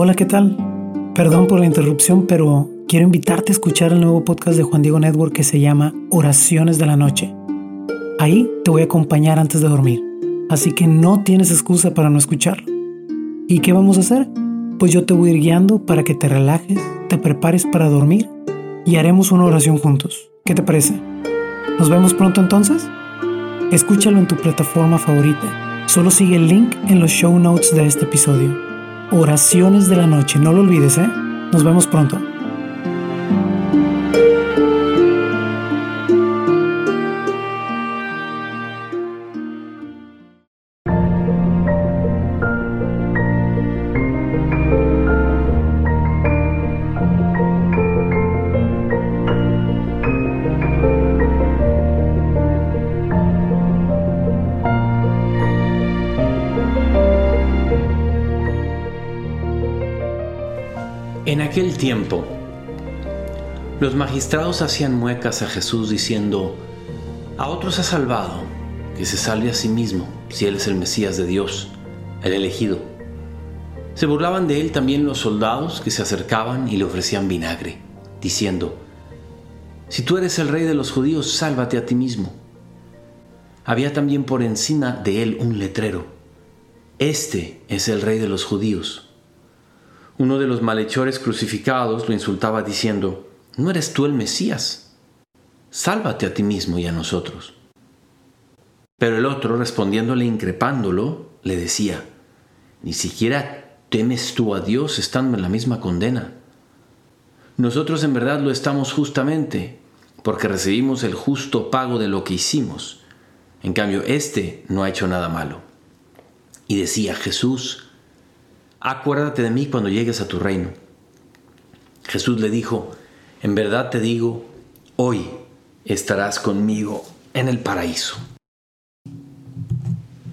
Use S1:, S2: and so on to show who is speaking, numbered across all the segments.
S1: Hola, ¿qué tal? Perdón por la interrupción, pero quiero invitarte a escuchar el nuevo podcast de Juan Diego Network que se llama Oraciones de la Noche. Ahí te voy a acompañar antes de dormir, así que no tienes excusa para no escucharlo. ¿Y qué vamos a hacer? Pues yo te voy a ir guiando para que te relajes, te prepares para dormir y haremos una oración juntos. ¿Qué te parece? ¿Nos vemos pronto entonces? Escúchalo en tu plataforma favorita. Solo sigue el link en los show notes de este episodio. Oraciones de la noche. No lo olvides, ¿eh? Nos vemos pronto.
S2: En aquel tiempo, los magistrados hacían muecas a Jesús diciendo, a otros ha salvado, que se salve a sí mismo, si él es el Mesías de Dios, el elegido. Se burlaban de él también los soldados que se acercaban y le ofrecían vinagre, diciendo, si tú eres el rey de los judíos, sálvate a ti mismo. Había también por encima de él un letrero, este es el rey de los judíos. Uno de los malhechores crucificados lo insultaba diciendo, ¿no eres tú el Mesías? Sálvate a ti mismo y a nosotros. Pero el otro, respondiéndole increpándolo, le decía, ni siquiera temes tú a Dios estando en la misma condena. Nosotros en verdad lo estamos justamente, porque recibimos el justo pago de lo que hicimos. En cambio, éste no ha hecho nada malo. Y decía Jesús, acuérdate de mí cuando llegues a tu reino. Jesús le dijo, en verdad te digo, hoy estarás conmigo en el paraíso.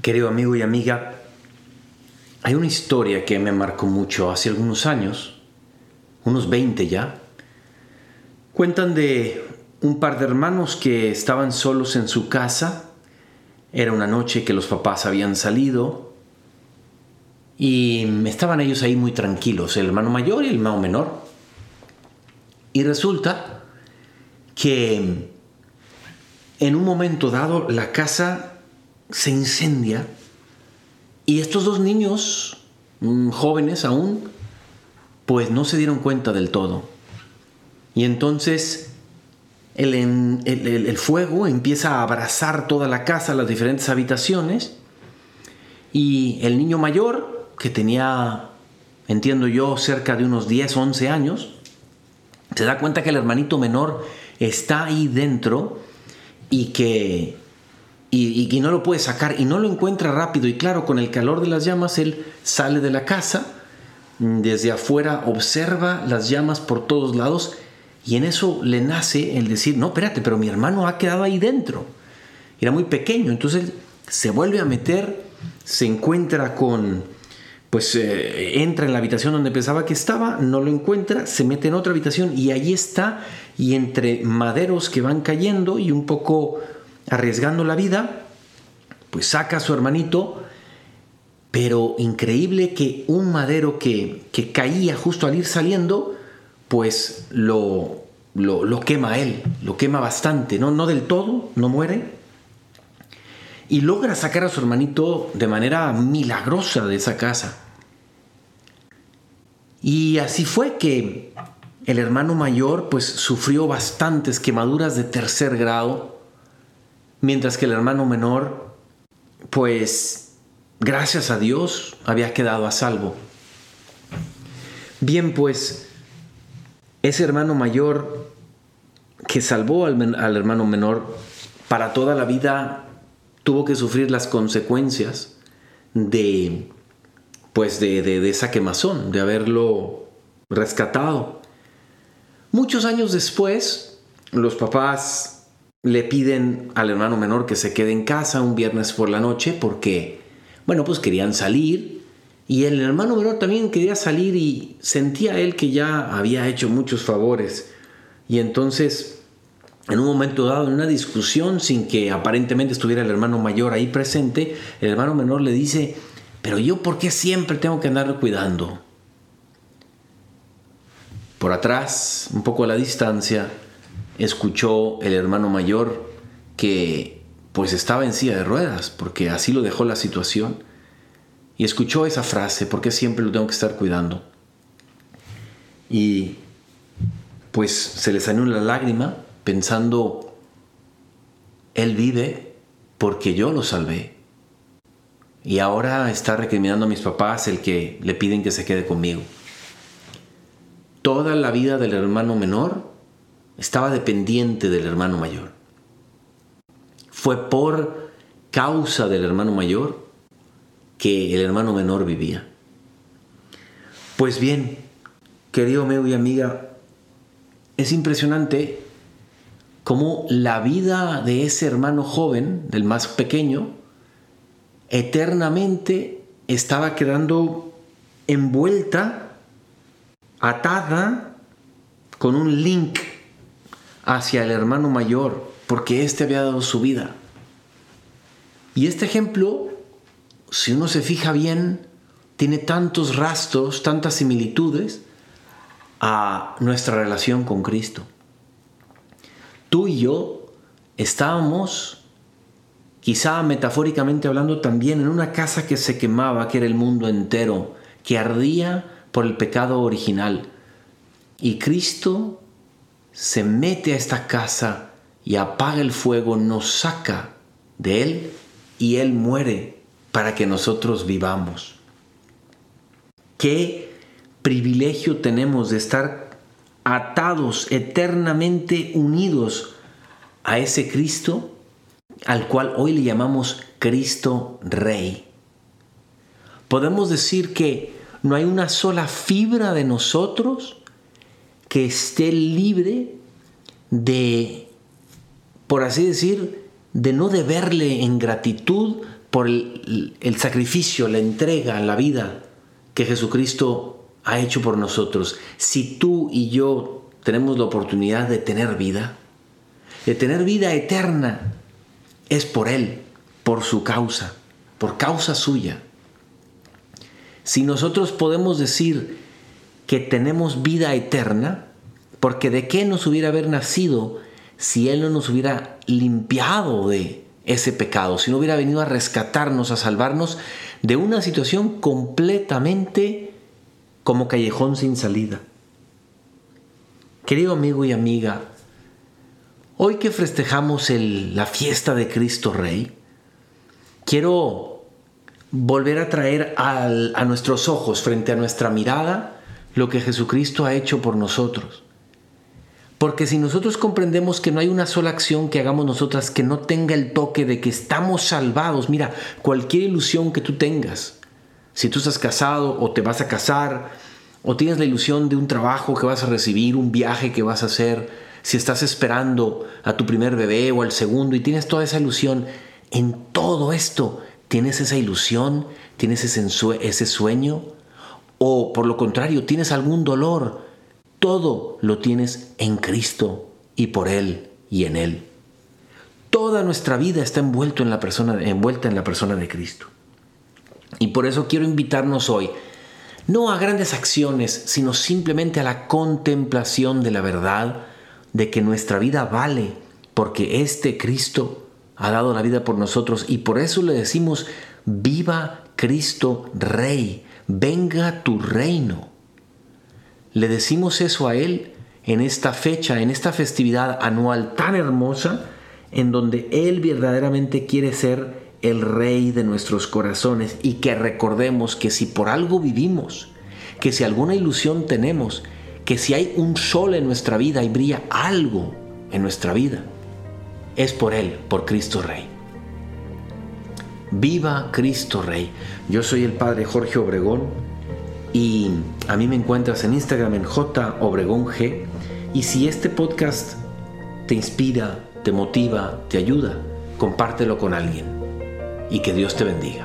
S2: Querido amigo y amiga, hay una historia que me marcó mucho hace algunos años, unos 20 ya. Cuentan de un par de hermanos que estaban solos en su casa. Era una noche que los papás habían salido y estaban ellos ahí muy tranquilos, el hermano mayor y el hermano menor. Y resulta que en un momento dado la casa se incendia y estos dos niños, mm, jóvenes aún, pues no se dieron cuenta del todo. Y entonces el, el, fuego empieza a abrazar toda la casa, las diferentes habitaciones, y el niño mayor que tenía, entiendo yo, cerca de unos 10, 11 años, se da cuenta que el hermanito menor está ahí dentro y que, y, no lo puede sacar y no lo encuentra rápido. Y claro, con el calor de las llamas, él sale de la casa, desde afuera observa las llamas por todos lados y en eso le nace el decir, no, espérate, pero mi hermano ha quedado ahí dentro. Era muy pequeño, entonces se vuelve a meter, se encuentra con pues eh, entra en la habitación donde pensaba que estaba, no lo encuentra, se mete en otra habitación y allí está, y entre maderos que van cayendo y un poco arriesgando la vida, pues saca a su hermanito, pero increíble que un madero que, caía justo al ir saliendo, pues lo, lo, quema él, lo quema bastante, ¿no? no del todo, no muere, y logra sacar a su hermanito de manera milagrosa de esa casa. Y así fue que el hermano mayor pues sufrió bastantes quemaduras de tercer grado, mientras que el hermano menor pues gracias a Dios había quedado a salvo. Bien pues ese hermano mayor que salvó al, al hermano menor para toda la vida tuvo que sufrir las consecuencias de pues de, de, esa quemazón, de haberlo rescatado. Muchos años después, los papás le piden al hermano menor que se quede en casa un viernes por la noche porque, bueno, pues querían salir y el hermano menor también quería salir y sentía él que ya había hecho muchos favores y entonces en un momento dado, en una discusión, sin que aparentemente estuviera el hermano mayor ahí presente, el hermano menor le dice, pero yo por qué siempre tengo que andar cuidando? Por atrás, un poco a la distancia, escuchó el hermano mayor que pues estaba en silla de ruedas, porque así lo dejó la situación, y escuchó esa frase, ¿por qué siempre lo tengo que estar cuidando? Y pues se le salió la lágrima pensando, Él vive porque yo lo salvé. Y ahora está recriminando a mis papás el que le piden que se quede conmigo. Toda la vida del hermano menor estaba dependiente del hermano mayor. Fue por causa del hermano mayor que el hermano menor vivía. Pues bien, querido amigo y amiga, es impresionante cómo la vida de ese hermano joven, del más pequeño, eternamente estaba quedando envuelta, atada, con un link hacia el hermano mayor, porque éste había dado su vida. Y este ejemplo, si uno se fija bien, tiene tantos rastros, tantas similitudes a nuestra relación con Cristo. Tú y yo estábamos, quizá metafóricamente hablando, también en una casa que se quemaba, que era el mundo entero, que ardía por el pecado original. Y Cristo se mete a esta casa y apaga el fuego, nos saca de él y él muere para que nosotros vivamos. Qué privilegio tenemos de estar atados, eternamente unidos a ese Cristo al cual hoy le llamamos Cristo Rey. Podemos decir que no hay una sola fibra de nosotros que esté libre de, por así decir, de no deberle en gratitud por el, el, sacrificio, la entrega, la vida que Jesucristo ha hecho por nosotros. Si tú y yo tenemos la oportunidad de tener vida, de tener vida eterna, es por Él, por su causa, por causa suya. Si nosotros podemos decir que tenemos vida eterna, porque de qué nos hubiera haber nacido si Él no nos hubiera limpiado de ese pecado, si no hubiera venido a rescatarnos, a salvarnos de una situación completamente como callejón sin salida. Querido amigo y amiga, hoy que festejamos la fiesta de Cristo Rey, quiero volver a traer a nuestros ojos, frente a nuestra mirada, lo que Jesucristo ha hecho por nosotros. Porque si nosotros comprendemos que no hay una sola acción que hagamos nosotras que no tenga el toque de que estamos salvados, mira, cualquier ilusión que tú tengas, si tú estás casado o te vas a casar, o tienes la ilusión de un trabajo que vas a recibir, un viaje que vas a hacer, si estás esperando a tu primer bebé o al segundo y tienes toda esa ilusión, en todo esto tienes esa ilusión, tienes ese, ese sueño, o por lo contrario, tienes algún dolor, todo lo tienes en Cristo y por Él y en Él. Toda nuestra vida está envuelto en la persona, envuelta en la persona de Cristo. Y por eso quiero invitarnos hoy, no a grandes acciones, sino simplemente a la contemplación de la verdad de que nuestra vida vale porque este Cristo ha dado la vida por nosotros y por eso le decimos, viva Cristo Rey, venga tu reino. Le decimos eso a Él en esta fecha, en esta festividad anual tan hermosa, en donde Él verdaderamente quiere ser el Rey de nuestros corazones y que recordemos que si por algo vivimos, que si alguna ilusión tenemos, que si hay un sol en nuestra vida y brilla algo en nuestra vida, es por Él, por Cristo Rey. Viva Cristo Rey. Yo soy el Padre Jorge Obregón y a mí me encuentras en Instagram en J Obregón G. Y si este podcast te inspira, te motiva, te ayuda, compártelo con alguien. Y que Dios te bendiga.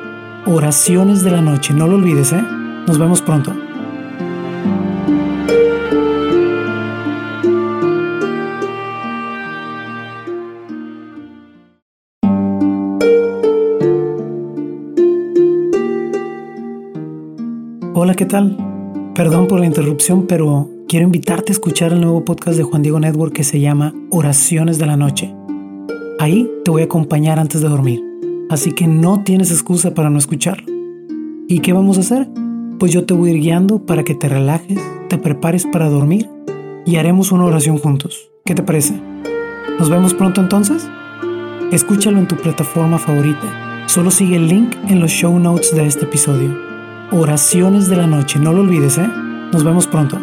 S1: Oraciones de la noche, no lo olvides, ¿eh? Nos vemos pronto. Hola, ¿qué tal? Perdón por la interrupción, pero quiero invitarte a escuchar el nuevo podcast de Juan Diego Network que se llama Oraciones de la Noche. Ahí te voy a acompañar antes de dormir, así que no tienes excusa para no escucharlo. ¿Y qué vamos a hacer? Pues yo te voy a ir guiando para que te relajes, te prepares para dormir y haremos una oración juntos. ¿Qué te parece? ¿Nos vemos pronto entonces? Escúchalo en tu plataforma favorita. Solo sigue el link en los show notes de este episodio. Oraciones de la noche, no lo olvides, ¿eh? Nos vemos pronto.